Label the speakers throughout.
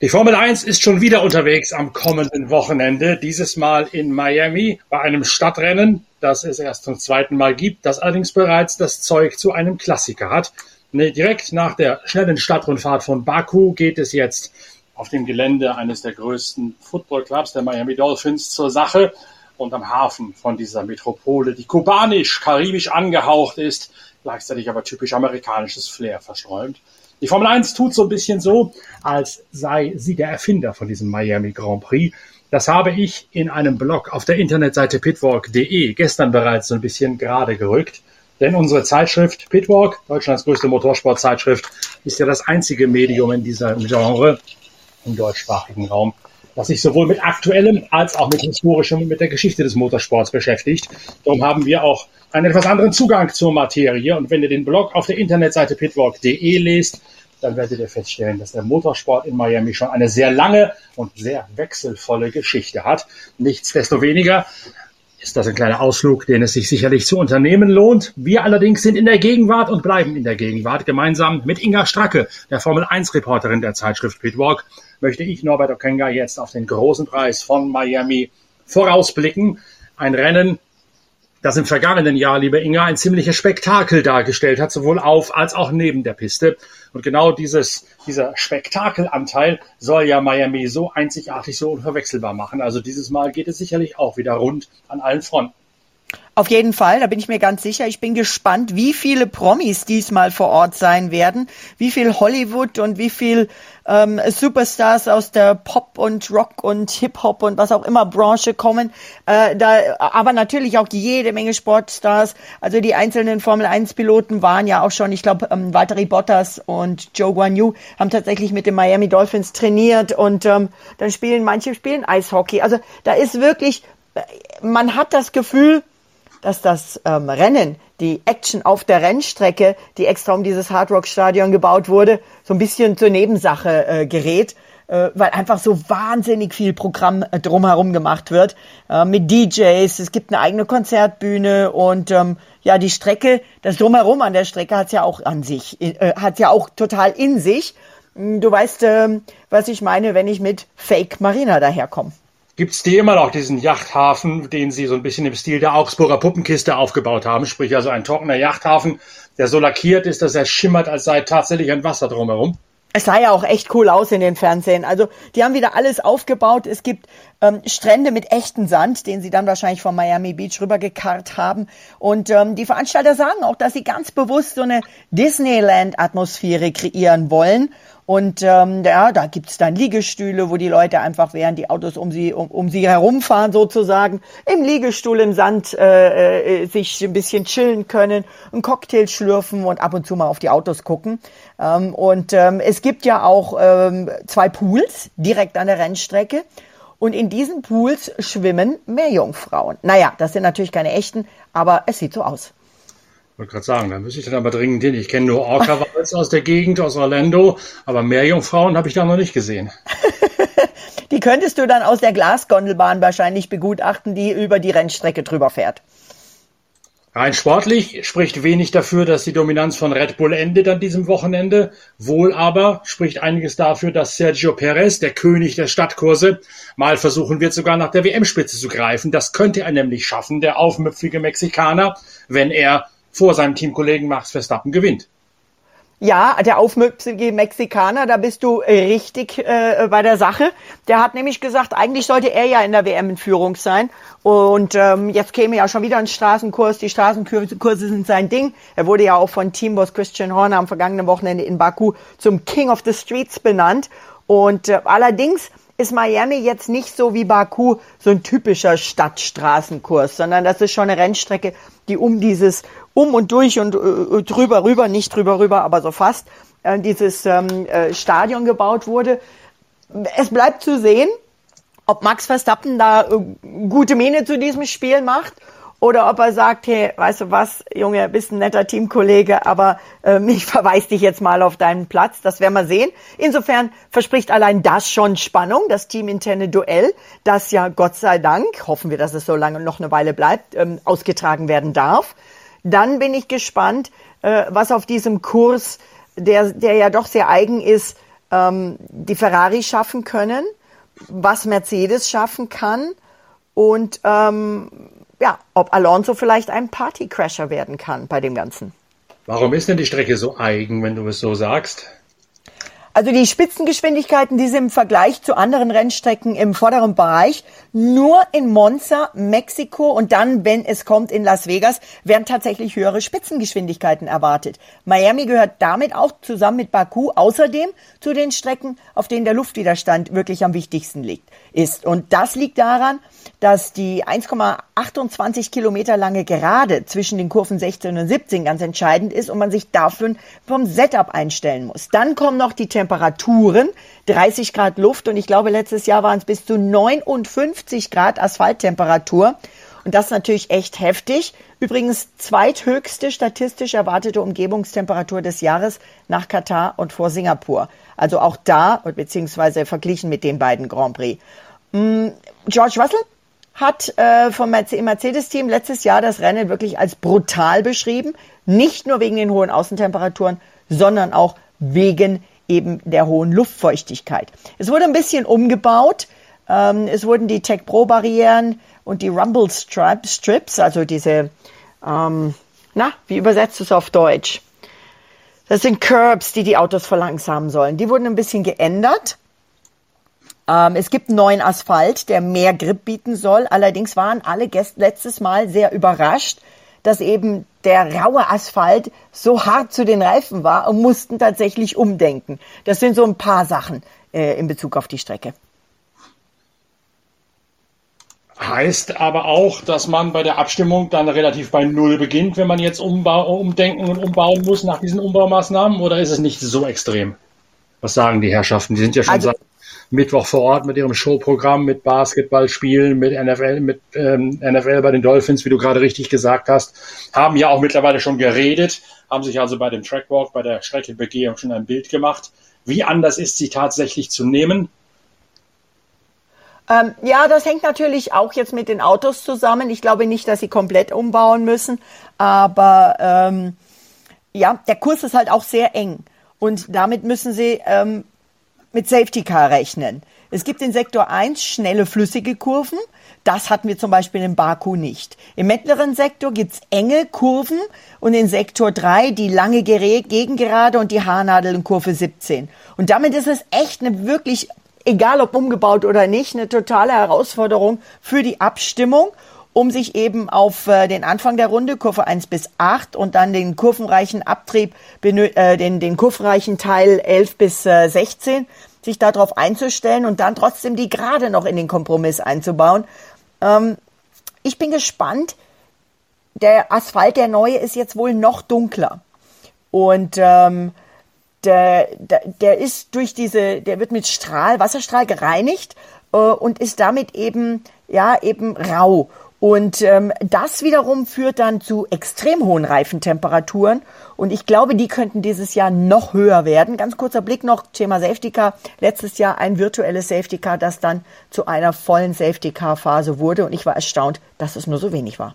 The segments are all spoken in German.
Speaker 1: Die Formel 1 ist schon wieder unterwegs am kommenden Wochenende, dieses Mal in Miami bei einem Stadtrennen, das es erst zum zweiten Mal gibt, das allerdings bereits das Zeug zu einem Klassiker hat. Direkt nach der schnellen Stadtrundfahrt von Baku geht es jetzt auf dem Gelände eines der größten Footballclubs, der Miami Dolphins, zur Sache und am Hafen von dieser Metropole, die kubanisch-karibisch angehaucht ist, gleichzeitig aber typisch amerikanisches Flair versträumt. Die Formel 1 tut so ein bisschen so, als sei sie der Erfinder von diesem Miami Grand Prix. Das habe ich in einem Blog auf der Internetseite pitwalk.de gestern bereits so ein bisschen gerade gerückt. Denn unsere Zeitschrift Pitwalk, Deutschlands größte Motorsportzeitschrift, ist ja das einzige Medium in diesem Genre im deutschsprachigen Raum, das sich sowohl mit aktuellem als auch mit historischem und mit der Geschichte des Motorsports beschäftigt. Darum haben wir auch einen etwas anderen Zugang zur Materie. Und wenn ihr den Blog auf der Internetseite pitwalk.de lest, dann werdet ihr feststellen, dass der Motorsport in Miami schon eine sehr lange und sehr wechselvolle Geschichte hat. Nichtsdestoweniger ist das ein kleiner Ausflug, den es sich sicherlich zu unternehmen lohnt. Wir allerdings sind in der Gegenwart und bleiben in der Gegenwart. Gemeinsam mit Inga Stracke, der Formel 1 Reporterin der Zeitschrift Pitwalk, möchte ich Norbert Okenga jetzt auf den großen Preis von Miami vorausblicken. Ein Rennen, das im vergangenen Jahr, liebe Inga, ein ziemliches Spektakel dargestellt hat, sowohl auf als auch neben der Piste. Und genau dieses, dieser Spektakelanteil soll ja Miami so einzigartig, so unverwechselbar machen. Also dieses Mal geht es sicherlich auch wieder rund an allen Fronten.
Speaker 2: Auf jeden Fall, da bin ich mir ganz sicher. Ich bin gespannt, wie viele Promis diesmal vor Ort sein werden, wie viel Hollywood und wie viel ähm, Superstars aus der Pop und Rock und Hip Hop und was auch immer Branche kommen. Äh, da, aber natürlich auch jede Menge Sportstars. Also die einzelnen Formel 1 Piloten waren ja auch schon, ich glaube, ähm, Valtteri Bottas und Joe Guan Yu haben tatsächlich mit den Miami Dolphins trainiert und ähm, dann spielen manche spielen Eishockey. Also da ist wirklich, man hat das Gefühl, dass das ähm, Rennen, die Action auf der Rennstrecke, die extra um dieses Hard Rock Stadion gebaut wurde, so ein bisschen zur Nebensache äh, gerät, äh, weil einfach so wahnsinnig viel Programm äh, drumherum gemacht wird äh, mit DJs. Es gibt eine eigene Konzertbühne und ähm, ja, die Strecke, das drumherum an der Strecke hat's ja auch an sich, äh, hat ja auch total in sich. Du weißt, äh, was ich meine, wenn ich mit Fake Marina daherkomme
Speaker 1: gibt's die immer noch, diesen Yachthafen, den sie so ein bisschen im Stil der Augsburger Puppenkiste aufgebaut haben. Sprich also ein trockener Yachthafen, der so lackiert ist, dass er schimmert, als sei tatsächlich ein Wasser drumherum.
Speaker 2: Es sah ja auch echt cool aus in den Fernsehen. Also die haben wieder alles aufgebaut. Es gibt ähm, Strände mit echten Sand, den sie dann wahrscheinlich von Miami Beach rübergekarrt haben. Und ähm, die Veranstalter sagen auch, dass sie ganz bewusst so eine Disneyland-Atmosphäre kreieren wollen. Und ähm, ja, da gibt's dann Liegestühle, wo die Leute einfach, während die Autos um sie, um, um sie herumfahren sozusagen, im Liegestuhl im Sand äh, äh, sich ein bisschen chillen können, einen Cocktail schlürfen und ab und zu mal auf die Autos gucken. Ähm, und ähm, es gibt ja auch ähm, zwei Pools direkt an der Rennstrecke. Und in diesen Pools schwimmen Meerjungfrauen. Naja, das sind natürlich keine echten, aber es sieht so aus
Speaker 1: wollte gerade sagen, da müsste ich dann aber dringend hin. Ich kenne nur Orca-Wals aus der Gegend, aus Orlando, aber Meerjungfrauen habe ich da noch nicht gesehen.
Speaker 2: die könntest du dann aus der Glasgondelbahn wahrscheinlich begutachten, die über die Rennstrecke drüber fährt.
Speaker 1: Rein sportlich spricht wenig dafür, dass die Dominanz von Red Bull endet an diesem Wochenende. Wohl aber spricht einiges dafür, dass Sergio Perez, der König der Stadtkurse, mal versuchen wird, sogar nach der WM-Spitze zu greifen. Das könnte er nämlich schaffen, der aufmüpfige Mexikaner, wenn er vor seinem Teamkollegen Max Verstappen gewinnt.
Speaker 2: Ja, der aufmüpfige Mexikaner, da bist du richtig äh, bei der Sache. Der hat nämlich gesagt, eigentlich sollte er ja in der WM in Führung sein. Und ähm, jetzt käme ja schon wieder ein Straßenkurs. Die Straßenkurse sind sein Ding. Er wurde ja auch von Teamboss Christian Horner am vergangenen Wochenende in Baku zum King of the Streets benannt. Und äh, allerdings ist Miami jetzt nicht so wie Baku so ein typischer Stadtstraßenkurs, sondern das ist schon eine Rennstrecke, die um dieses um und durch und äh, drüber rüber, nicht drüber rüber, aber so fast, äh, dieses ähm, äh, Stadion gebaut wurde. Es bleibt zu sehen, ob Max Verstappen da äh, gute Miene zu diesem Spiel macht oder ob er sagt, hey, weißt du was, Junge, bist ein netter Teamkollege, aber ähm, ich verweise dich jetzt mal auf deinen Platz. Das werden wir sehen. Insofern verspricht allein das schon Spannung, das teaminterne Duell, das ja Gott sei Dank, hoffen wir, dass es so lange noch eine Weile bleibt, ähm, ausgetragen werden darf. Dann bin ich gespannt, äh, was auf diesem Kurs, der, der ja doch sehr eigen ist, ähm, die Ferrari schaffen können, was Mercedes schaffen kann und ähm, ja, ob Alonso vielleicht ein Partycrasher werden kann bei dem Ganzen.
Speaker 1: Warum ist denn die Strecke so eigen, wenn du es so sagst?
Speaker 2: Also die Spitzengeschwindigkeiten, die sind im Vergleich zu anderen Rennstrecken im vorderen Bereich. Nur in Monza, Mexiko und dann, wenn es kommt, in Las Vegas, werden tatsächlich höhere Spitzengeschwindigkeiten erwartet. Miami gehört damit auch zusammen mit Baku außerdem zu den Strecken, auf denen der Luftwiderstand wirklich am wichtigsten liegt, ist. Und das liegt daran, dass die 1,28 Kilometer lange Gerade zwischen den Kurven 16 und 17 ganz entscheidend ist und man sich dafür vom Setup einstellen muss. Dann kommen noch die Temperaturen, 30 Grad Luft und ich glaube, letztes Jahr waren es bis zu 59 Grad Asphalttemperatur. Und das ist natürlich echt heftig. Übrigens zweithöchste statistisch erwartete Umgebungstemperatur des Jahres nach Katar und vor Singapur. Also auch da, beziehungsweise verglichen mit den beiden Grand Prix. Mm, George Russell hat äh, vom Mercedes-Team letztes Jahr das Rennen wirklich als brutal beschrieben. Nicht nur wegen den hohen Außentemperaturen, sondern auch wegen eben der hohen Luftfeuchtigkeit. Es wurde ein bisschen umgebaut. Ähm, es wurden die Tech Pro Barrieren und die Rumble Strips, also diese, ähm, na, wie übersetzt es auf Deutsch? Das sind Curbs, die die Autos verlangsamen sollen. Die wurden ein bisschen geändert. Ähm, es gibt neuen Asphalt, der mehr Grip bieten soll. Allerdings waren alle Gäste letztes Mal sehr überrascht, dass eben der raue Asphalt so hart zu den Reifen war und mussten tatsächlich umdenken. Das sind so ein paar Sachen äh, in Bezug auf die Strecke.
Speaker 1: Heißt aber auch, dass man bei der Abstimmung dann relativ bei Null beginnt, wenn man jetzt umbau umdenken und umbauen muss nach diesen Umbaumaßnahmen, oder ist es nicht so extrem? Was sagen die Herrschaften? Die sind ja schon also, seit Mittwoch vor Ort mit ihrem Showprogramm, mit Basketballspielen, mit NFL, mit ähm, NFL bei den Dolphins, wie du gerade richtig gesagt hast, haben ja auch mittlerweile schon geredet, haben sich also bei dem Trackwalk, bei der Streckenbegehung schon ein Bild gemacht. Wie anders ist sie tatsächlich zu nehmen?
Speaker 2: Ähm, ja, das hängt natürlich auch jetzt mit den Autos zusammen. Ich glaube nicht, dass sie komplett umbauen müssen, aber ähm, ja, der Kurs ist halt auch sehr eng. Und damit müssen sie ähm, mit Safety Car rechnen. Es gibt in Sektor 1 schnelle flüssige Kurven. Das hatten wir zum Beispiel in Baku nicht. Im mittleren Sektor gibt's enge Kurven und in Sektor 3 die lange Gegengerade und die Haarnadel in Kurve 17. Und damit ist es echt eine wirklich, egal ob umgebaut oder nicht, eine totale Herausforderung für die Abstimmung um sich eben auf äh, den Anfang der Runde, Kurve 1 bis 8 und dann den kurvenreichen Abtrieb, äh, den, den kurvenreichen Teil 11 bis äh, 16, sich darauf einzustellen und dann trotzdem die Gerade noch in den Kompromiss einzubauen. Ähm, ich bin gespannt. Der Asphalt, der neue, ist jetzt wohl noch dunkler. Und ähm, der, der, der ist durch diese, der wird mit Strahl, Wasserstrahl gereinigt äh, und ist damit eben, ja, eben rau. Und ähm, das wiederum führt dann zu extrem hohen Reifentemperaturen. Und ich glaube, die könnten dieses Jahr noch höher werden. Ganz kurzer Blick noch, Thema Safety Car. Letztes Jahr ein virtuelles Safety Car, das dann zu einer vollen Safety Car Phase wurde. Und ich war erstaunt, dass es nur so wenig war.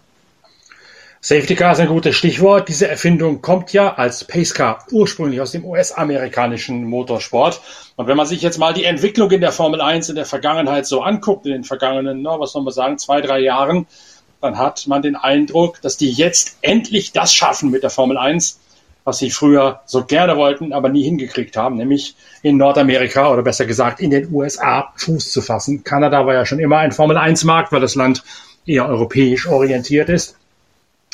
Speaker 1: Safety Car ist ein gutes Stichwort. Diese Erfindung kommt ja als Pace Car ursprünglich aus dem US-amerikanischen Motorsport. Und wenn man sich jetzt mal die Entwicklung in der Formel 1 in der Vergangenheit so anguckt, in den vergangenen, na, was soll man sagen, zwei, drei Jahren, dann hat man den Eindruck, dass die jetzt endlich das schaffen mit der Formel 1, was sie früher so gerne wollten, aber nie hingekriegt haben, nämlich in Nordamerika oder besser gesagt in den USA Fuß zu fassen. Kanada war ja schon immer ein Formel 1 Markt, weil das Land eher europäisch orientiert ist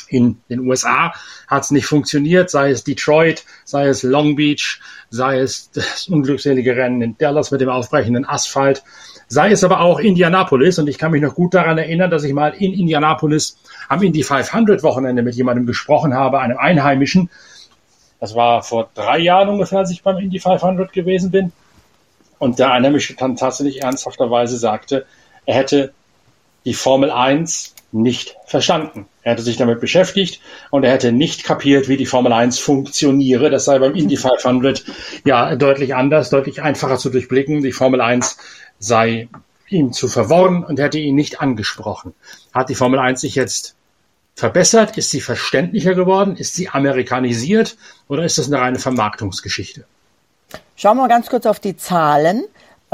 Speaker 1: in den USA hat es nicht funktioniert, sei es Detroit, sei es Long Beach, sei es das unglückselige Rennen in Dallas mit dem aufbrechenden Asphalt, sei es aber auch Indianapolis. Und ich kann mich noch gut daran erinnern, dass ich mal in Indianapolis am Indy 500 Wochenende mit jemandem gesprochen habe, einem Einheimischen. Das war vor drei Jahren ungefähr, als ich beim Indy 500 gewesen bin. Und der Einheimische dann tatsächlich ernsthafterweise sagte, er hätte die Formel 1 nicht verstanden. Er hätte sich damit beschäftigt und er hätte nicht kapiert, wie die Formel 1 funktioniere. Das sei beim Indy 500 ja deutlich anders, deutlich einfacher zu durchblicken. Die Formel 1 sei ihm zu verworren und hätte ihn nicht angesprochen. Hat die Formel 1 sich jetzt verbessert? Ist sie verständlicher geworden? Ist sie amerikanisiert? Oder ist das eine reine Vermarktungsgeschichte?
Speaker 2: Schauen wir mal ganz kurz auf die Zahlen.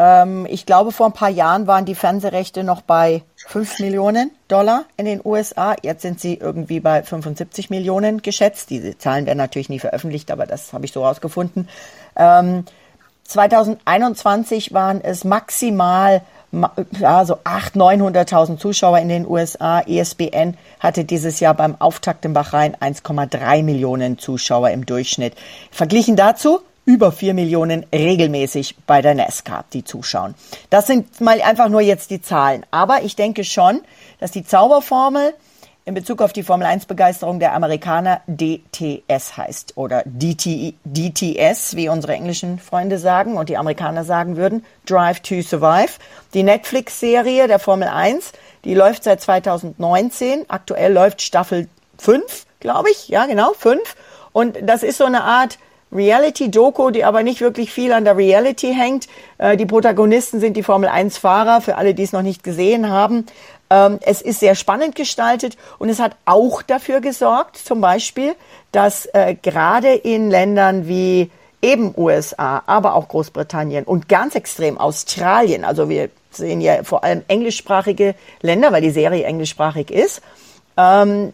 Speaker 2: Ähm, ich glaube, vor ein paar Jahren waren die Fernsehrechte noch bei 5 Millionen Dollar in den USA. Jetzt sind sie irgendwie bei 75 Millionen geschätzt. Diese Zahlen werden natürlich nie veröffentlicht, aber das habe ich so rausgefunden. Ähm, 2021 waren es maximal ja, so 800.000, 900.000 Zuschauer in den USA. ESPN hatte dieses Jahr beim Auftakt in Bahrain 1,3 Millionen Zuschauer im Durchschnitt. Verglichen dazu über 4 Millionen regelmäßig bei der NASCAR, die zuschauen. Das sind mal einfach nur jetzt die Zahlen. Aber ich denke schon, dass die Zauberformel in Bezug auf die Formel 1 Begeisterung der Amerikaner DTS heißt oder DT, DTS, wie unsere englischen Freunde sagen und die Amerikaner sagen würden, Drive to Survive. Die Netflix-Serie der Formel 1, die läuft seit 2019. Aktuell läuft Staffel 5, glaube ich. Ja, genau, 5. Und das ist so eine Art Reality-Doku, die aber nicht wirklich viel an der Reality hängt. Äh, die Protagonisten sind die Formel 1-Fahrer, für alle, die es noch nicht gesehen haben. Ähm, es ist sehr spannend gestaltet und es hat auch dafür gesorgt, zum Beispiel, dass äh, gerade in Ländern wie eben USA, aber auch Großbritannien und ganz extrem Australien, also wir sehen ja vor allem englischsprachige Länder, weil die Serie englischsprachig ist, ähm,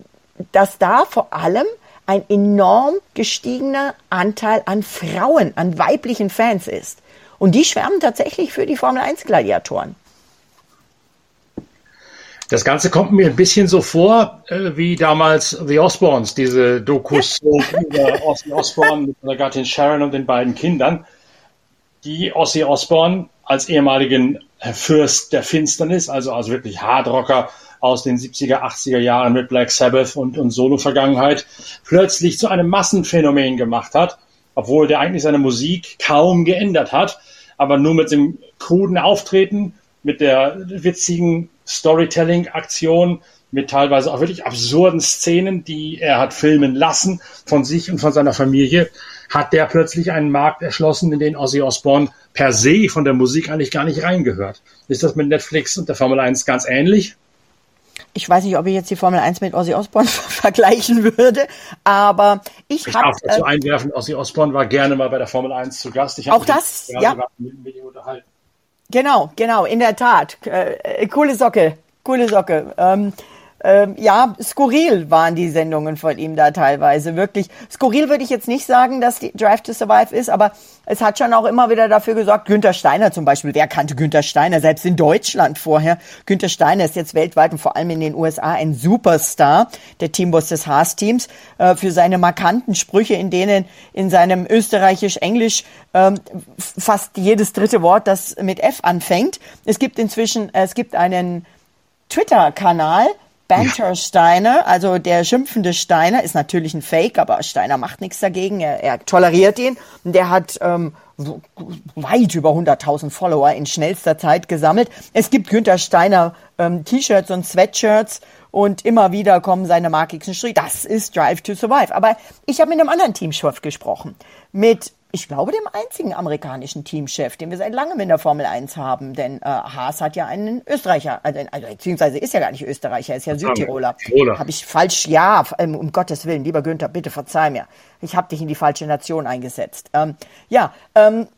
Speaker 2: dass da vor allem ein enorm gestiegener Anteil an Frauen, an weiblichen Fans ist. Und die schwärmen tatsächlich für die Formel 1 Gladiatoren.
Speaker 1: Das Ganze kommt mir ein bisschen so vor, äh, wie damals The Osbournes, diese Dokus über Ozzy Osbourne mit seiner Gattin Sharon und den beiden Kindern, die Ozzy Osbourne als ehemaligen Fürst der Finsternis, also als wirklich Hardrocker aus den 70er, 80er Jahren mit Black Sabbath und, und Solo-Vergangenheit, plötzlich zu einem Massenphänomen gemacht hat, obwohl der eigentlich seine Musik kaum geändert hat, aber nur mit dem kruden Auftreten, mit der witzigen Storytelling-Aktion mit teilweise auch wirklich absurden Szenen, die er hat filmen lassen von sich und von seiner Familie, hat der plötzlich einen Markt erschlossen, in den Ozzy Osbourne per se von der Musik eigentlich gar nicht reingehört. Ist das mit Netflix und der Formel 1 ganz ähnlich?
Speaker 2: Ich weiß nicht, ob ich jetzt die Formel 1 mit Ozzy Osbourne vergleichen würde, aber ich,
Speaker 1: ich habe... Ich darf dazu äh, einwerfen, Ozzy Osbourne war gerne mal bei der Formel 1 zu Gast. Ich
Speaker 2: auch das, ja. Mit, mit. Genau, genau, in der Tat. Äh, coole Socke, coole Socke. Ähm, ähm, ja, skurril waren die Sendungen von ihm da teilweise. Wirklich. Skurril würde ich jetzt nicht sagen, dass die Drive to Survive ist, aber es hat schon auch immer wieder dafür gesorgt. Günther Steiner zum Beispiel. Wer kannte Günther Steiner? Selbst in Deutschland vorher. Günther Steiner ist jetzt weltweit und vor allem in den USA ein Superstar, der Teamboss des Haas-Teams, äh, für seine markanten Sprüche, in denen in seinem Österreichisch-Englisch ähm, fast jedes dritte Wort, das mit F anfängt. Es gibt inzwischen, äh, es gibt einen Twitter-Kanal, Banter Steiner, also der schimpfende Steiner, ist natürlich ein Fake, aber Steiner macht nichts dagegen, er, er toleriert ihn. Der hat ähm, weit über 100.000 Follower in schnellster Zeit gesammelt. Es gibt Günther Steiner ähm, T-Shirts und Sweatshirts und immer wieder kommen seine markigsten Striche. Das ist Drive to Survive. Aber ich habe mit einem anderen Teamchef gesprochen, mit ich glaube, dem einzigen amerikanischen Teamchef, den wir seit langem in der Formel 1 haben. Denn äh, Haas hat ja einen Österreicher, also, also beziehungsweise ist ja gar nicht Österreicher, ist ja Südtiroler. Habe ich falsch, ja, ähm, um Gottes Willen, lieber Günther, bitte verzeih mir. Ich habe dich in die falsche Nation eingesetzt. Ähm, ja, ähm,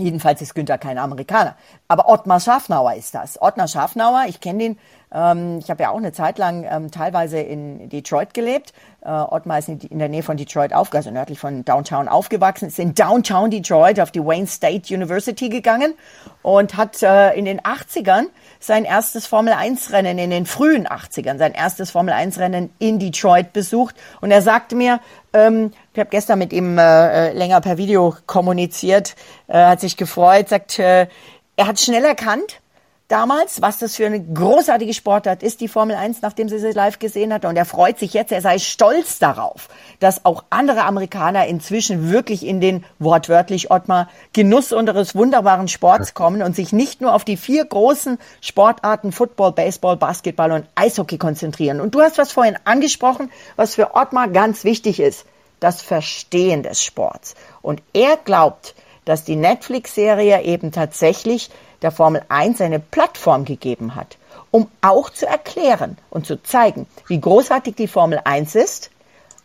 Speaker 2: Jedenfalls ist Günther kein Amerikaner. Aber Ottmar Schafnauer ist das. Ottmar Schafnauer, ich kenne den, ähm, ich habe ja auch eine Zeit lang ähm, teilweise in Detroit gelebt. Äh, Ottmar ist in, der Nähe von Detroit aufgewachsen, also nördlich von Downtown aufgewachsen, ist in Downtown Detroit auf die Wayne State University gegangen und hat äh, in den 80ern sein erstes Formel-1-Rennen, in den frühen 80ern, sein erstes Formel-1-Rennen in Detroit besucht. Und er sagte mir, ähm, ich habe gestern mit ihm äh, äh, länger per Video kommuniziert, äh, hat sich gefreut, sagt, äh, er hat schnell erkannt, damals, was das für eine großartige Sportart ist, die Formel 1, nachdem sie sie live gesehen hat. Und er freut sich jetzt, er sei stolz darauf, dass auch andere Amerikaner inzwischen wirklich in den wortwörtlich Ottmar Genuss unseres wunderbaren Sports kommen und sich nicht nur auf die vier großen Sportarten Football, Baseball, Basketball und Eishockey konzentrieren. Und du hast was vorhin angesprochen, was für Ottmar ganz wichtig ist. Das Verstehen des Sports. Und er glaubt, dass die Netflix-Serie eben tatsächlich der Formel 1 eine Plattform gegeben hat, um auch zu erklären und zu zeigen, wie großartig die Formel 1 ist,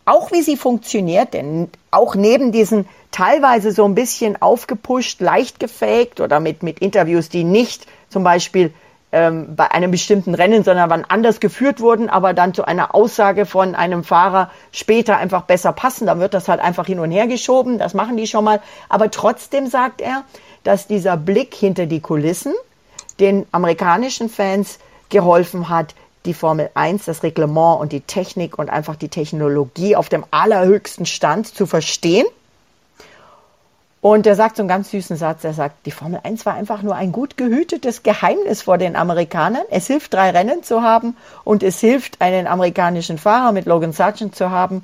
Speaker 2: auch wie sie funktioniert, denn auch neben diesen teilweise so ein bisschen aufgepusht, leicht gefaked oder mit, mit Interviews, die nicht zum Beispiel ähm, bei einem bestimmten Rennen, sondern wann anders geführt wurden, aber dann zu einer Aussage von einem Fahrer später einfach besser passen. Dann wird das halt einfach hin und her geschoben. Das machen die schon mal. Aber trotzdem sagt er, dass dieser Blick hinter die Kulissen den amerikanischen Fans geholfen hat, die Formel 1, das Reglement und die Technik und einfach die Technologie auf dem allerhöchsten Stand zu verstehen und er sagt so einen ganz süßen Satz, er sagt, die Formel 1 war einfach nur ein gut gehütetes Geheimnis vor den Amerikanern. Es hilft, drei Rennen zu haben und es hilft, einen amerikanischen Fahrer mit Logan Sargent zu haben.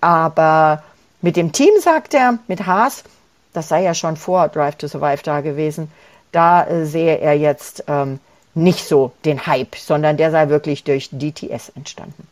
Speaker 2: Aber mit dem Team, sagt er, mit Haas, das sei ja schon vor Drive to Survive da gewesen, da äh, sehe er jetzt ähm, nicht so den Hype, sondern der sei wirklich durch DTS entstanden.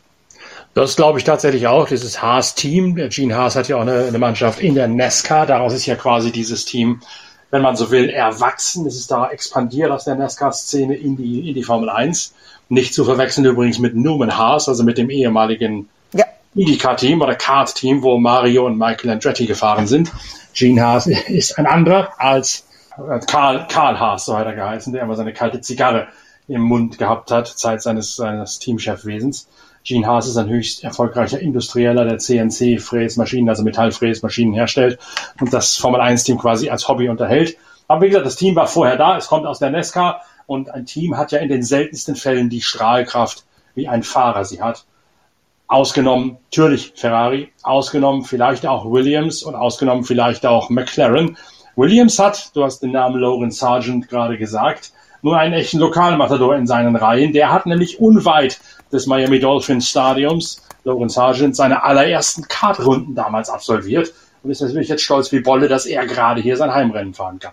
Speaker 1: Das glaube ich tatsächlich auch. Dieses Haas-Team. Gene Haas hat ja auch eine, eine, Mannschaft in der NASCAR. Daraus ist ja quasi dieses Team, wenn man so will, erwachsen. Es ist da expandiert aus der NASCAR-Szene in die, in die Formel 1. Nicht zu verwechseln übrigens mit Newman Haas, also mit dem ehemaligen ja. IndyCar-Team oder Kart-Team, wo Mario und Michael Andretti gefahren sind. Gene Haas ist ein anderer als äh, Karl, Karl Haas, so hat er geheißen, der immer seine kalte Zigarre im Mund gehabt hat, Zeit seines, seines Teamchefwesens. Gene Haas ist ein höchst erfolgreicher Industrieller, der CNC-Fräsmaschinen, also Metallfräsmaschinen herstellt und das Formel-1-Team quasi als Hobby unterhält. Aber wie gesagt, das Team war vorher da, es kommt aus der Nesca und ein Team hat ja in den seltensten Fällen die Strahlkraft, wie ein Fahrer sie hat. Ausgenommen natürlich Ferrari, ausgenommen vielleicht auch Williams und ausgenommen vielleicht auch McLaren. Williams hat, du hast den Namen Logan Sargent gerade gesagt, nur einen echten Lokalmatador in seinen Reihen. Der hat nämlich unweit des Miami Dolphins Stadiums, Logan Sargent, seine allerersten Kartrunden damals absolviert und ist natürlich jetzt stolz wie Bolle, dass er gerade hier sein Heimrennen fahren kann.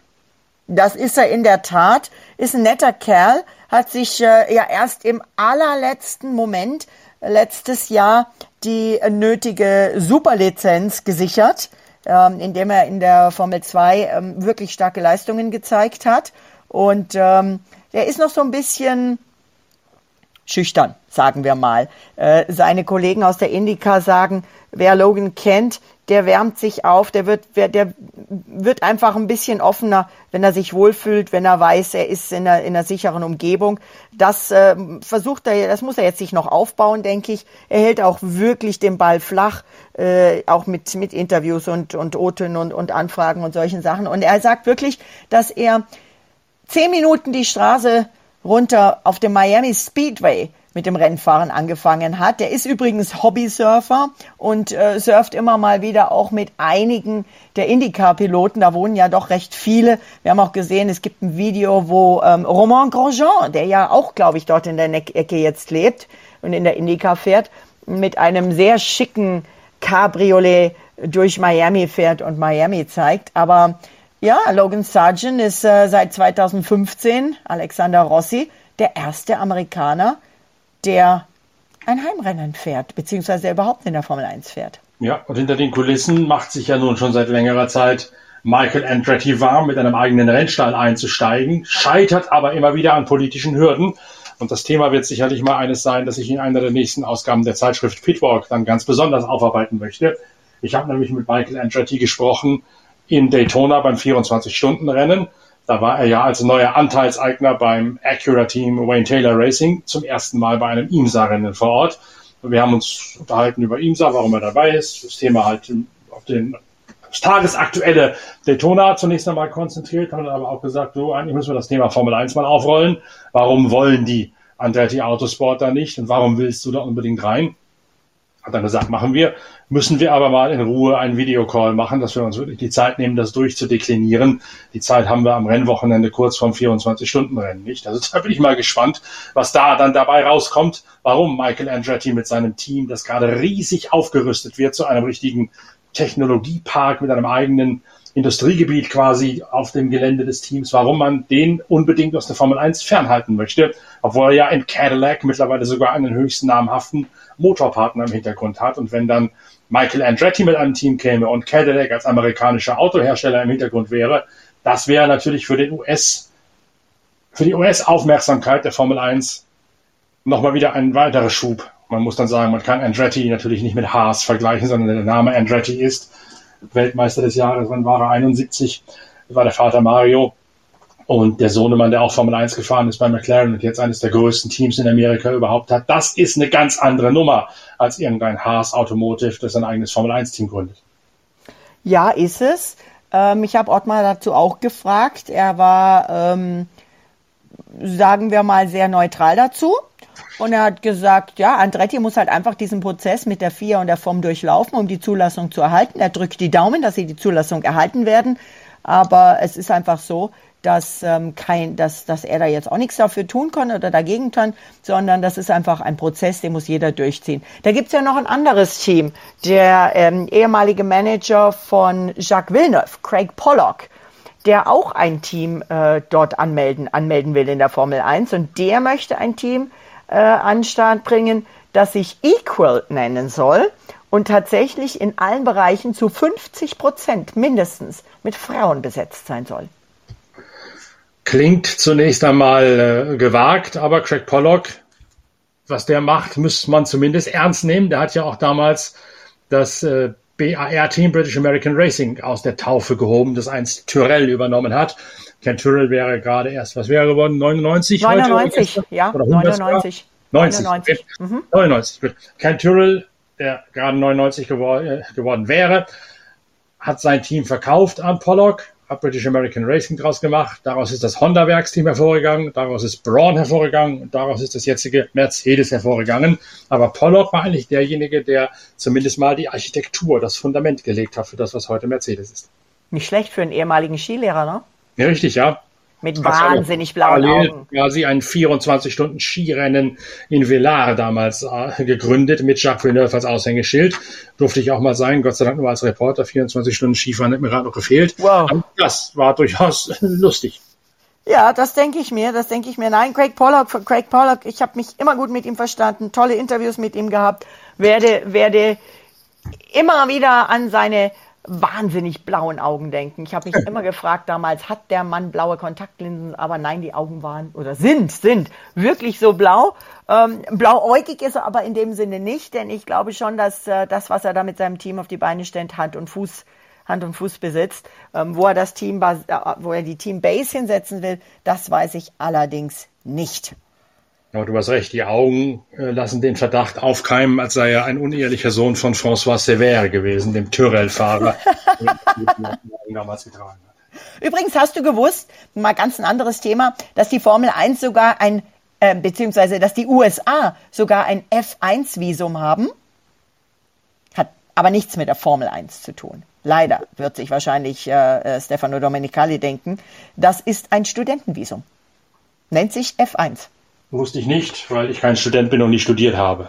Speaker 2: Das ist er in der Tat, ist ein netter Kerl, hat sich äh, ja erst im allerletzten Moment äh, letztes Jahr die nötige Superlizenz gesichert, ähm, indem er in der Formel 2 ähm, wirklich starke Leistungen gezeigt hat. Und ähm, er ist noch so ein bisschen schüchtern, sagen wir mal. Äh, seine Kollegen aus der Indica sagen, wer Logan kennt, der wärmt sich auf, der wird, der wird einfach ein bisschen offener, wenn er sich wohlfühlt, wenn er weiß, er ist in einer, in einer sicheren Umgebung. Das äh, versucht er, das muss er jetzt sich noch aufbauen, denke ich. Er hält auch wirklich den Ball flach, äh, auch mit, mit Interviews und, und Oten und, und Anfragen und solchen Sachen. Und er sagt wirklich, dass er zehn Minuten die Straße runter auf dem Miami Speedway mit dem Rennfahren angefangen hat. Der ist übrigens Hobbysurfer und äh, surft immer mal wieder auch mit einigen der IndyCar-Piloten. Da wohnen ja doch recht viele. Wir haben auch gesehen, es gibt ein Video, wo ähm, Romain Grosjean, der ja auch, glaube ich, dort in der Ecke jetzt lebt und in der IndyCar fährt, mit einem sehr schicken Cabriolet durch Miami fährt und Miami zeigt. Aber ja, Logan Sargent ist äh, seit 2015, Alexander Rossi, der erste Amerikaner, der ein Heimrennen fährt, beziehungsweise der überhaupt in der Formel 1 fährt.
Speaker 1: Ja, und hinter den Kulissen macht sich ja nun schon seit längerer Zeit Michael Andretti warm, mit einem eigenen Rennstall einzusteigen, scheitert aber immer wieder an politischen Hürden. Und das Thema wird sicherlich mal eines sein, das ich in einer der nächsten Ausgaben der Zeitschrift Pitwalk dann ganz besonders aufarbeiten möchte. Ich habe nämlich mit Michael Andretti gesprochen, in Daytona beim 24-Stunden-Rennen. Da war er ja als neuer Anteilseigner beim Acura-Team Wayne Taylor Racing zum ersten Mal bei einem IMSA-Rennen vor Ort. Wir haben uns unterhalten über IMSA, warum er dabei ist, das Thema halt auf den das tagesaktuelle Daytona zunächst einmal konzentriert, haben aber auch gesagt, so eigentlich müssen wir das Thema Formel 1 mal aufrollen. Warum wollen die Andretti Autosport da nicht und warum willst du da unbedingt rein? Hat dann gesagt, machen wir. Müssen wir aber mal in Ruhe einen Videocall machen, dass wir uns wirklich die Zeit nehmen, das durchzudeklinieren. Die Zeit haben wir am Rennwochenende kurz vorm 24-Stunden-Rennen nicht. Also da bin ich mal gespannt, was da dann dabei rauskommt, warum Michael Andretti mit seinem Team, das gerade riesig aufgerüstet wird zu einem richtigen Technologiepark mit einem eigenen Industriegebiet quasi auf dem Gelände des Teams, warum man den unbedingt aus der Formel 1 fernhalten möchte, obwohl er ja in Cadillac mittlerweile sogar einen höchsten namhaften Motorpartner im Hintergrund hat. Und wenn dann Michael Andretti mit einem Team käme und Cadillac als amerikanischer Autohersteller im Hintergrund wäre, das wäre natürlich für den US, für die US-Aufmerksamkeit der Formel 1 nochmal wieder ein weiterer Schub. Man muss dann sagen, man kann Andretti natürlich nicht mit Haas vergleichen, sondern der Name Andretti ist Weltmeister des Jahres, wann war er? 71, war der Vater Mario. Und der Sohnemann, der auch Formel 1 gefahren ist bei McLaren und jetzt eines der größten Teams in Amerika überhaupt hat, das ist eine ganz andere Nummer als irgendein Haas Automotive, das ein eigenes Formel 1 Team gründet.
Speaker 2: Ja, ist es. Ähm, ich habe Ottmar dazu auch gefragt. Er war, ähm, sagen wir mal, sehr neutral dazu. Und er hat gesagt, ja, Andretti muss halt einfach diesen Prozess mit der FIA und der FOM durchlaufen, um die Zulassung zu erhalten. Er drückt die Daumen, dass sie die Zulassung erhalten werden. Aber es ist einfach so, dass, ähm, kein, dass, dass er da jetzt auch nichts dafür tun kann oder dagegen kann, sondern das ist einfach ein Prozess, den muss jeder durchziehen. Da gibt's ja noch ein anderes Team, der ähm, ehemalige Manager von Jacques Villeneuve, Craig Pollock, der auch ein Team äh, dort anmelden, anmelden will in der Formel 1 und der möchte ein Team äh, an Start bringen, das sich Equal nennen soll und tatsächlich in allen Bereichen zu 50 Prozent mindestens mit Frauen besetzt sein soll.
Speaker 1: Klingt zunächst einmal äh, gewagt, aber Craig Pollock, was der macht, müsste man zumindest ernst nehmen. Der hat ja auch damals das äh, BAR-Team British American Racing aus der Taufe gehoben, das einst Tyrell übernommen hat. Ken Tyrell wäre gerade erst, was wäre geworden? 99?
Speaker 2: 99, heute, ja, oder 99.
Speaker 1: 90, 99. Mhm. 99, gut. Ken Tyrell, der gerade 99 gewor äh, geworden wäre, hat sein Team verkauft an Pollock hat British American Racing draus gemacht. Daraus ist das Honda-Werksteam hervorgegangen. Daraus ist Braun hervorgegangen. Und daraus ist das jetzige Mercedes hervorgegangen. Aber Pollock war eigentlich derjenige, der zumindest mal die Architektur, das Fundament gelegt hat für das, was heute Mercedes ist.
Speaker 2: Nicht schlecht für einen ehemaligen Skilehrer, ne?
Speaker 1: Ja, richtig, ja.
Speaker 2: Mit wahnsinnig blauen Augen.
Speaker 1: quasi ein 24-Stunden-Skirennen in Villars damals äh, gegründet mit Jacques Villeneuve als Aushängeschild. Durfte ich auch mal sein, Gott sei Dank nur als Reporter. 24 Stunden Skifahren hat mir gerade noch gefehlt. Wow. Aber das war durchaus lustig.
Speaker 2: Ja, das denke ich mir, das denke ich mir. Nein, Craig Pollock, Craig Pollock, ich habe mich immer gut mit ihm verstanden, tolle Interviews mit ihm gehabt, werde, werde immer wieder an seine wahnsinnig blauen Augen denken. Ich habe mich immer gefragt damals, hat der Mann blaue Kontaktlinsen? Aber nein, die Augen waren oder sind, sind wirklich so blau. Ähm, blauäugig ist er aber in dem Sinne nicht, denn ich glaube schon, dass äh, das, was er da mit seinem Team auf die Beine stellt, Hand und Fuß Hand und Fuß besitzt. Ähm, wo er das Team, äh, wo er die Team Base hinsetzen will, das weiß ich allerdings nicht.
Speaker 1: Aber du hast recht, die Augen äh, lassen den Verdacht aufkeimen, als sei er ein unehelicher Sohn von François Sévère gewesen, dem Tyrell-Fahrer,
Speaker 2: damals getragen hat. Übrigens hast du gewusst, mal ganz ein anderes Thema, dass die Formel 1 sogar ein, äh, beziehungsweise dass die USA sogar ein F1-Visum haben? Hat aber nichts mit der Formel 1 zu tun. Leider wird sich wahrscheinlich äh, äh, Stefano Domenicali denken. Das ist ein Studentenvisum. Nennt sich F1.
Speaker 1: Wusste ich nicht, weil ich kein Student bin und nicht studiert habe.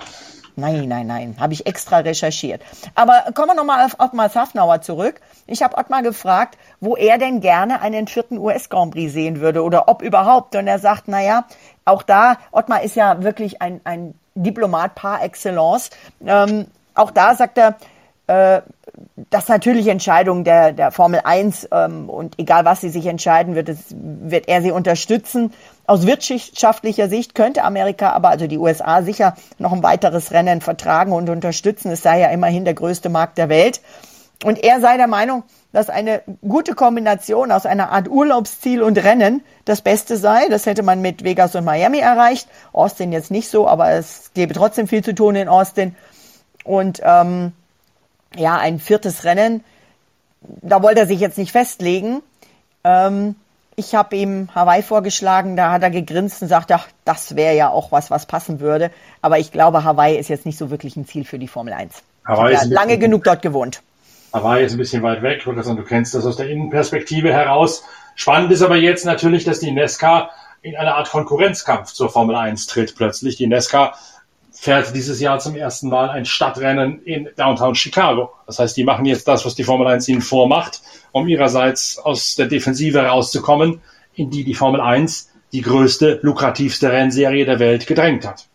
Speaker 2: Nein, nein, nein, habe ich extra recherchiert. Aber kommen wir nochmal auf Ottmar Safnauer zurück. Ich habe Ottmar gefragt, wo er denn gerne einen vierten US Grand Prix sehen würde oder ob überhaupt. Und er sagt, naja, auch da, Ottmar ist ja wirklich ein, ein Diplomat par excellence. Ähm, auch da sagt er, äh, dass natürlich Entscheidungen der, der Formel 1 ähm, und egal was sie sich entscheiden wird, es, wird er sie unterstützen. Aus wirtschaftlicher Sicht könnte Amerika aber, also die USA, sicher noch ein weiteres Rennen vertragen und unterstützen. Es sei ja immerhin der größte Markt der Welt. Und er sei der Meinung, dass eine gute Kombination aus einer Art Urlaubsziel und Rennen das Beste sei. Das hätte man mit Vegas und Miami erreicht. Austin jetzt nicht so, aber es gäbe trotzdem viel zu tun in Austin. Und ähm, ja, ein viertes Rennen, da wollte er sich jetzt nicht festlegen. Ähm, ich habe ihm Hawaii vorgeschlagen, da hat er gegrinst und sagt, ach, das wäre ja auch was, was passen würde. Aber ich glaube, Hawaii ist jetzt nicht so wirklich ein Ziel für die Formel 1. Hawaii ist lange genug dort gewohnt.
Speaker 1: Hawaii ist ein bisschen weit weg, du kennst das aus der Innenperspektive heraus. Spannend ist aber jetzt natürlich, dass die Nesca in eine Art Konkurrenzkampf zur Formel 1 tritt plötzlich. Die Nesca fährt dieses Jahr zum ersten Mal ein Stadtrennen in Downtown Chicago. Das heißt, die machen jetzt das, was die Formel 1 ihnen vormacht, um ihrerseits aus der Defensive rauszukommen, in die die Formel 1 die größte, lukrativste Rennserie der Welt gedrängt hat.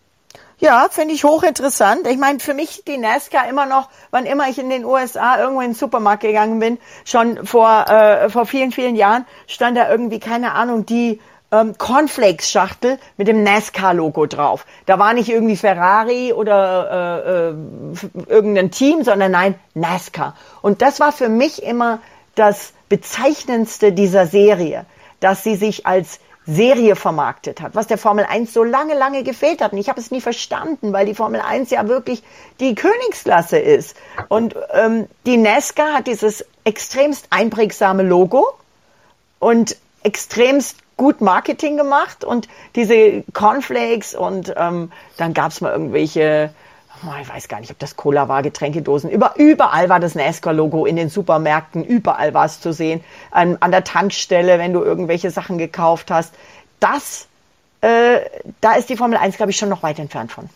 Speaker 2: Ja, finde ich hochinteressant. Ich meine, für mich die NASCAR immer noch, wann immer ich in den USA irgendwo in den Supermarkt gegangen bin, schon vor, äh, vor vielen, vielen Jahren stand da irgendwie, keine Ahnung, die ähm, Cornflakes-Schachtel mit dem NASCAR-Logo drauf. Da war nicht irgendwie Ferrari oder äh, äh, irgendein Team, sondern nein, NASCAR. Und das war für mich immer das Bezeichnendste dieser Serie, dass sie sich als Serie vermarktet hat, was der Formel 1 so lange, lange gefehlt hat. Und ich habe es nie verstanden, weil die Formel 1 ja wirklich die Königsklasse ist. Und ähm, die NASCAR hat dieses extremst einprägsame Logo und extremst gut Marketing gemacht und diese Cornflakes und ähm, dann gab's mal irgendwelche, oh, ich weiß gar nicht, ob das Cola war, Getränkedosen. Über, überall war das NASCAR-Logo in den Supermärkten, überall war es zu sehen. An, an der Tankstelle, wenn du irgendwelche Sachen gekauft hast. Das, äh, da ist die Formel 1, glaube ich, schon noch weit entfernt von.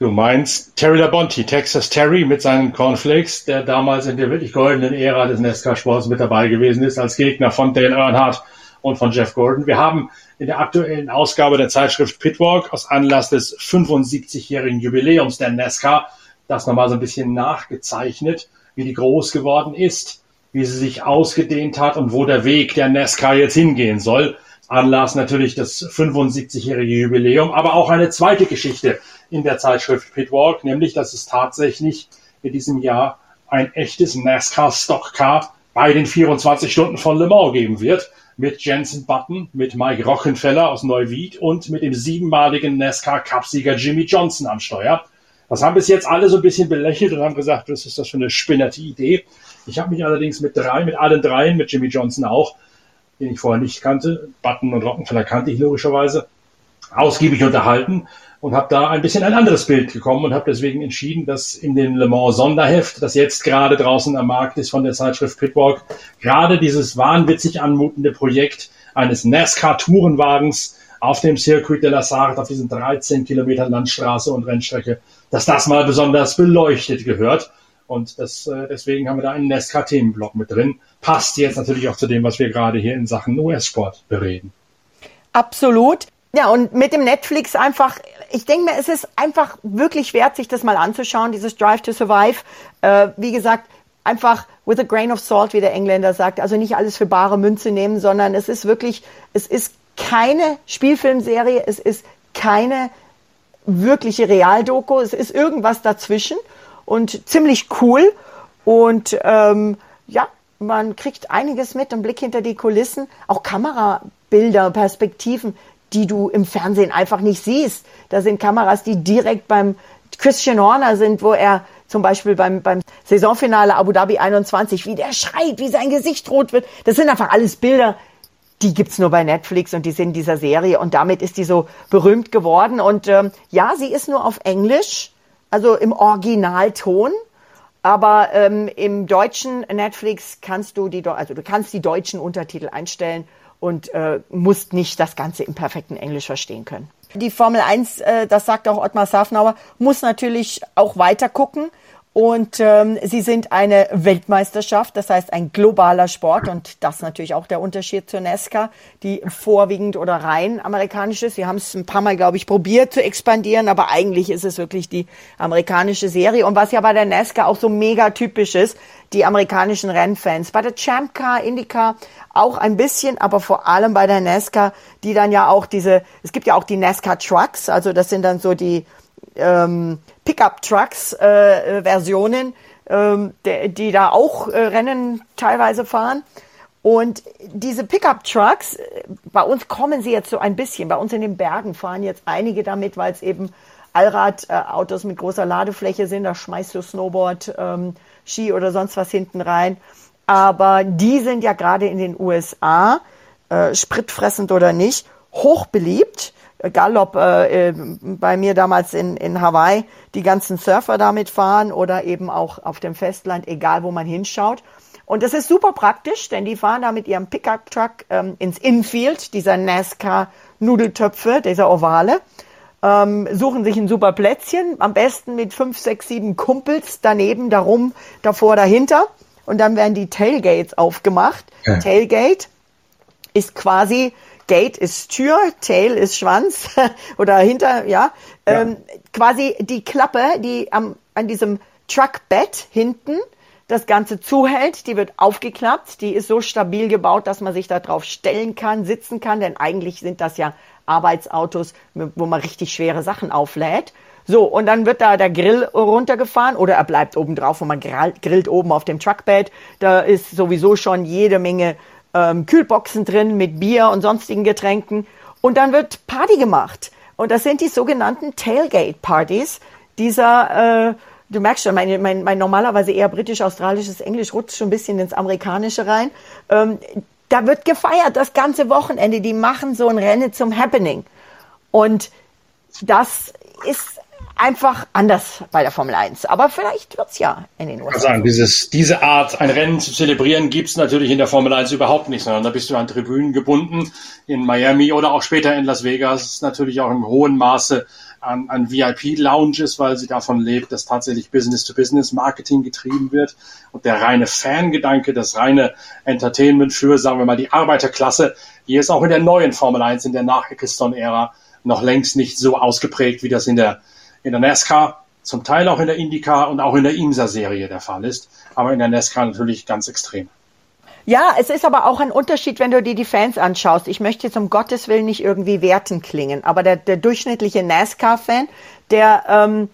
Speaker 1: Du meinst Terry Labonte, Texas Terry mit seinen Cornflakes, der damals in der wirklich goldenen Ära des NASCAR-Sports mit dabei gewesen ist, als Gegner von Dale Earnhardt und von Jeff Gordon. Wir haben in der aktuellen Ausgabe der Zeitschrift Pitwalk aus Anlass des 75-jährigen Jubiläums der NASCAR das nochmal so ein bisschen nachgezeichnet, wie die groß geworden ist, wie sie sich ausgedehnt hat und wo der Weg der NASCAR jetzt hingehen soll. Anlass natürlich das 75-jährige Jubiläum, aber auch eine zweite Geschichte in der Zeitschrift Pitwalk, nämlich dass es tatsächlich in diesem Jahr ein echtes NASCAR Stockcar bei den 24 Stunden von Le Mans geben wird mit Jensen Button, mit Mike Rockenfeller aus Neuwied und mit dem siebenmaligen NASCAR-Cupsieger Jimmy Johnson am Steuer. Das haben bis jetzt alle so ein bisschen belächelt und haben gesagt, was ist das für eine spinnerte Idee. Ich habe mich allerdings mit drei, mit allen dreien, mit Jimmy Johnson auch, den ich vorher nicht kannte, Button und Rockenfeller kannte ich logischerweise, ausgiebig unterhalten und habe da ein bisschen ein anderes Bild gekommen und habe deswegen entschieden, dass in dem Le Mans Sonderheft, das jetzt gerade draußen am Markt ist von der Zeitschrift Pitwalk, gerade dieses wahnwitzig anmutende Projekt eines NASCAR-Tourenwagens auf dem Circuit de la Sarthe, auf diesen 13 Kilometern Landstraße und Rennstrecke, dass das mal besonders beleuchtet gehört. Und das, äh, deswegen haben wir da einen NASCAR-Themenblock mit drin. Passt jetzt natürlich auch zu dem, was wir gerade hier in Sachen US-Sport bereden.
Speaker 2: Absolut. Ja, und mit dem Netflix einfach, ich denke mir, es ist einfach wirklich wert, sich das mal anzuschauen, dieses Drive to Survive. Äh, wie gesagt, einfach with a grain of salt, wie der Engländer sagt. Also nicht alles für bare Münze nehmen, sondern es ist wirklich, es ist keine Spielfilmserie, es ist keine wirkliche Realdoku, es ist irgendwas dazwischen und ziemlich cool. Und ähm, ja, man kriegt einiges mit, einen Blick hinter die Kulissen, auch Kamerabilder, Perspektiven die du im Fernsehen einfach nicht siehst. Da sind Kameras, die direkt beim Christian Horner sind, wo er zum Beispiel beim, beim Saisonfinale Abu Dhabi 21, wie der schreit, wie sein Gesicht rot wird. Das sind einfach alles Bilder, die gibt's nur bei Netflix und die sind in dieser Serie und damit ist die so berühmt geworden. Und ähm, ja, sie ist nur auf Englisch, also im Originalton. Aber ähm, im deutschen Netflix kannst du die, also du kannst die deutschen Untertitel einstellen und äh, musst nicht das Ganze im perfekten Englisch verstehen können. Die Formel 1, äh, das sagt auch Ottmar Safnauer, muss natürlich auch weiter gucken. Und ähm, sie sind eine Weltmeisterschaft, das heißt ein globaler Sport und das natürlich auch der Unterschied zur NASCAR, die vorwiegend oder rein amerikanisch ist. Sie haben es ein paar Mal, glaube ich, probiert zu expandieren, aber eigentlich ist es wirklich die amerikanische Serie. Und was ja bei der NASCAR auch so mega typisch ist, die amerikanischen Rennfans. Bei der Champ Car, IndyCar auch ein bisschen, aber vor allem bei der NASCAR, die dann ja auch diese, es gibt ja auch die NASCAR Trucks, also das sind dann so die ähm, Pickup-Trucks-Versionen, äh, ähm, die da auch äh, Rennen teilweise fahren. Und diese Pickup-Trucks, äh, bei uns kommen sie jetzt so ein bisschen. Bei uns in den Bergen fahren jetzt einige damit, weil es eben Allradautos mit großer Ladefläche sind. Da schmeißt du Snowboard, ähm, Ski oder sonst was hinten rein. Aber die sind ja gerade in den USA, äh, spritfressend oder nicht, hochbeliebt egal ob äh, äh, bei mir damals in, in Hawaii die ganzen Surfer damit fahren oder eben auch auf dem Festland, egal wo man hinschaut. Und das ist super praktisch, denn die fahren da mit ihrem Pickup-Truck ähm, ins Infield, dieser NASCAR-Nudeltöpfe, dieser Ovale, ähm, suchen sich ein super Plätzchen, am besten mit fünf, sechs, sieben Kumpels daneben, darum, davor, dahinter. Und dann werden die Tailgates aufgemacht. Ja. Tailgate ist quasi Gate ist Tür, Tail ist Schwanz oder hinter, ja, ja. Ähm, quasi die Klappe, die am, an diesem Truckbett hinten das Ganze zuhält. Die wird aufgeklappt. Die ist so stabil gebaut, dass man sich da drauf stellen kann, sitzen kann. Denn eigentlich sind das ja Arbeitsautos, wo man richtig schwere Sachen auflädt. So, und dann wird da der Grill runtergefahren oder er bleibt oben drauf und man grillt oben auf dem Truckbed. Da ist sowieso schon jede Menge ähm, Kühlboxen drin mit Bier und sonstigen Getränken. Und dann wird Party gemacht. Und das sind die sogenannten Tailgate-Partys dieser, äh, du merkst schon, mein, mein, mein normalerweise eher britisch-australisches Englisch rutscht schon ein bisschen ins Amerikanische rein. Ähm, da wird gefeiert das ganze Wochenende. Die machen so ein Rennen zum Happening. Und das ist einfach anders bei der Formel 1. Aber vielleicht wird's ja in den
Speaker 1: USA. Sagen, dieses, diese Art, ein Rennen zu zelebrieren, gibt's natürlich in der Formel 1 überhaupt nicht, sondern da bist du an Tribünen gebunden. In Miami oder auch später in Las Vegas natürlich auch im hohen Maße an, an VIP-Lounges, weil sie davon lebt, dass tatsächlich Business-to-Business-Marketing getrieben wird. Und der reine Fangedanke, das reine Entertainment für, sagen wir mal, die Arbeiterklasse, die ist auch in der neuen Formel 1, in der Nach-Eccleston-Ära noch längst nicht so ausgeprägt, wie das in der in der NASCAR, zum Teil auch in der IndyCar und auch in der IMSA-Serie der Fall ist, aber in der NASCAR natürlich ganz extrem.
Speaker 2: Ja, es ist aber auch ein Unterschied, wenn du dir die Fans anschaust. Ich möchte jetzt um Gottes Willen nicht irgendwie werten klingen, aber der, der durchschnittliche NASCAR-Fan, der ähm,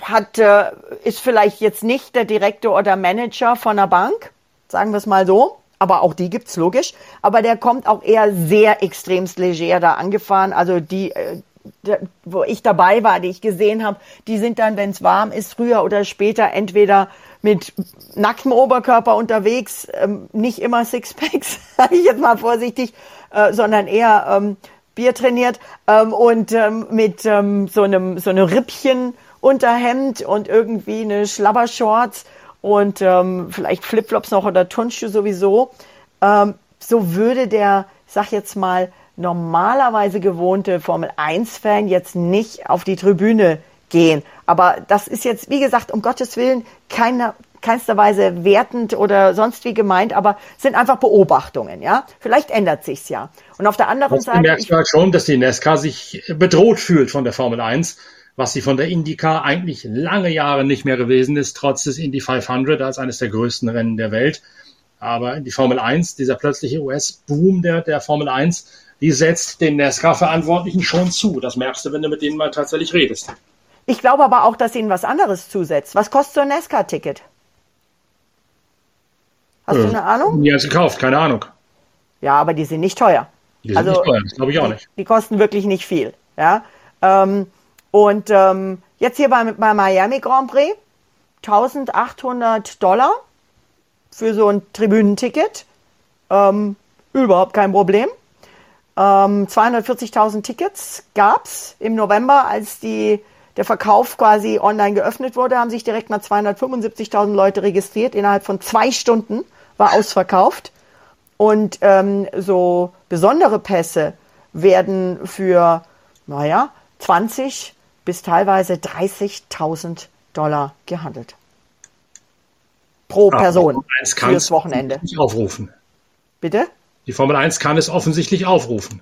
Speaker 2: hat, äh, ist vielleicht jetzt nicht der Direktor oder Manager von einer Bank, sagen wir es mal so, aber auch die gibt's logisch. Aber der kommt auch eher sehr extremst leger da angefahren. Also die, äh, wo ich dabei war, die ich gesehen habe, die sind dann, wenn es warm ist, früher oder später entweder mit nacktem Oberkörper unterwegs, ähm, nicht immer Sixpacks, sage ich jetzt mal vorsichtig, äh, sondern eher ähm, Bier trainiert ähm, und ähm, mit ähm, so einem so einem Rippchen Unterhemd und irgendwie eine Schlabbershorts und ähm, vielleicht Flipflops noch oder Turnschuhe sowieso. So würde der, sag jetzt mal, normalerweise gewohnte Formel 1-Fan jetzt nicht auf die Tribüne gehen. Aber das ist jetzt, wie gesagt, um Gottes Willen keine, keinster Weise wertend oder sonst wie gemeint, aber sind einfach Beobachtungen, ja. Vielleicht ändert sich's ja. Und auf der anderen
Speaker 1: Seite. Merkst halt schon, dass die NASCAR sich bedroht fühlt von der Formel 1, was sie von der IndyCar eigentlich lange Jahre nicht mehr gewesen ist, trotz des Indy 500 als eines der größten Rennen der Welt. Aber die Formel 1, dieser plötzliche US-Boom der, der Formel 1, die setzt den NASCAR-Verantwortlichen schon zu. Das merkst du, wenn du mit denen mal tatsächlich redest.
Speaker 2: Ich glaube aber auch, dass ihnen was anderes zusetzt. Was kostet so ein NASCAR-Ticket? Hast äh, du eine Ahnung?
Speaker 1: Nie eins gekauft, keine Ahnung.
Speaker 2: Ja, aber die sind nicht teuer.
Speaker 1: Die sind also, nicht teuer, das glaube ich auch nicht.
Speaker 2: Die, die, kosten wirklich nicht viel. Ja? Ähm, und ähm, jetzt hier beim, beim Miami Grand Prix 1800 Dollar für so ein Tribünenticket. Ähm, überhaupt kein Problem. Ähm, 240.000 Tickets gab's im November, als die, der Verkauf quasi online geöffnet wurde, haben sich direkt mal 275.000 Leute registriert. Innerhalb von zwei Stunden war ausverkauft. Und ähm, so besondere Pässe werden für, naja, 20 bis teilweise 30.000 Dollar gehandelt. Pro Person fürs Wochenende.
Speaker 1: Aufrufen.
Speaker 2: Bitte?
Speaker 1: Die Formel 1 kann es offensichtlich aufrufen.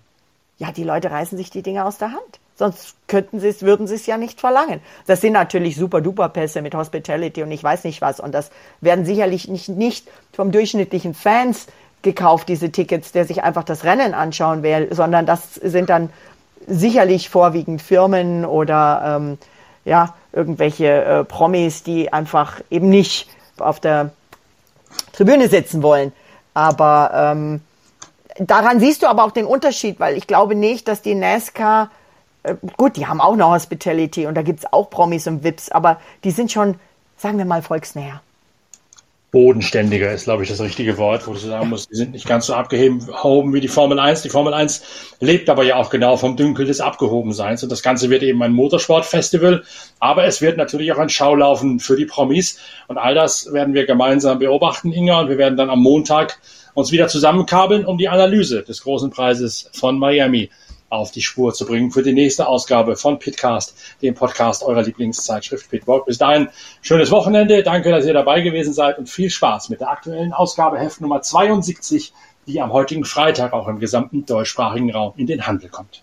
Speaker 2: Ja, die Leute reißen sich die Dinge aus der Hand. Sonst könnten sie es, würden sie es ja nicht verlangen. Das sind natürlich super duper Pässe mit Hospitality und ich weiß nicht was. Und das werden sicherlich nicht, nicht vom durchschnittlichen Fans gekauft, diese Tickets, der sich einfach das Rennen anschauen will, sondern das sind dann sicherlich vorwiegend Firmen oder ähm, ja, irgendwelche äh, Promis, die einfach eben nicht auf der Tribüne sitzen wollen. Aber ähm, daran siehst du aber auch den Unterschied, weil ich glaube nicht, dass die NASCAR, äh, gut, die haben auch noch Hospitality und da gibt's auch Promis und Vips, aber die sind schon, sagen wir mal, volksnäher.
Speaker 1: Bodenständiger ist, glaube ich, das richtige Wort, wo du sagen musst, die sind nicht ganz so abgehoben wie die Formel 1. Die Formel 1 lebt aber ja auch genau vom Dünkel des Abgehobenseins. Und das Ganze wird eben ein Motorsportfestival, aber es wird natürlich auch ein Schaulaufen für die Promis. Und all das werden wir gemeinsam beobachten, Inga, und wir werden dann am Montag uns wieder zusammenkabeln, um die Analyse des großen Preises von Miami auf die Spur zu bringen für die nächste Ausgabe von Pitcast, dem Podcast eurer Lieblingszeitschrift Pitwalk. Bis dahin schönes Wochenende. Danke, dass ihr dabei gewesen seid und viel Spaß mit der aktuellen Ausgabe Heft Nummer 72, die am heutigen Freitag auch im gesamten deutschsprachigen Raum in den Handel kommt.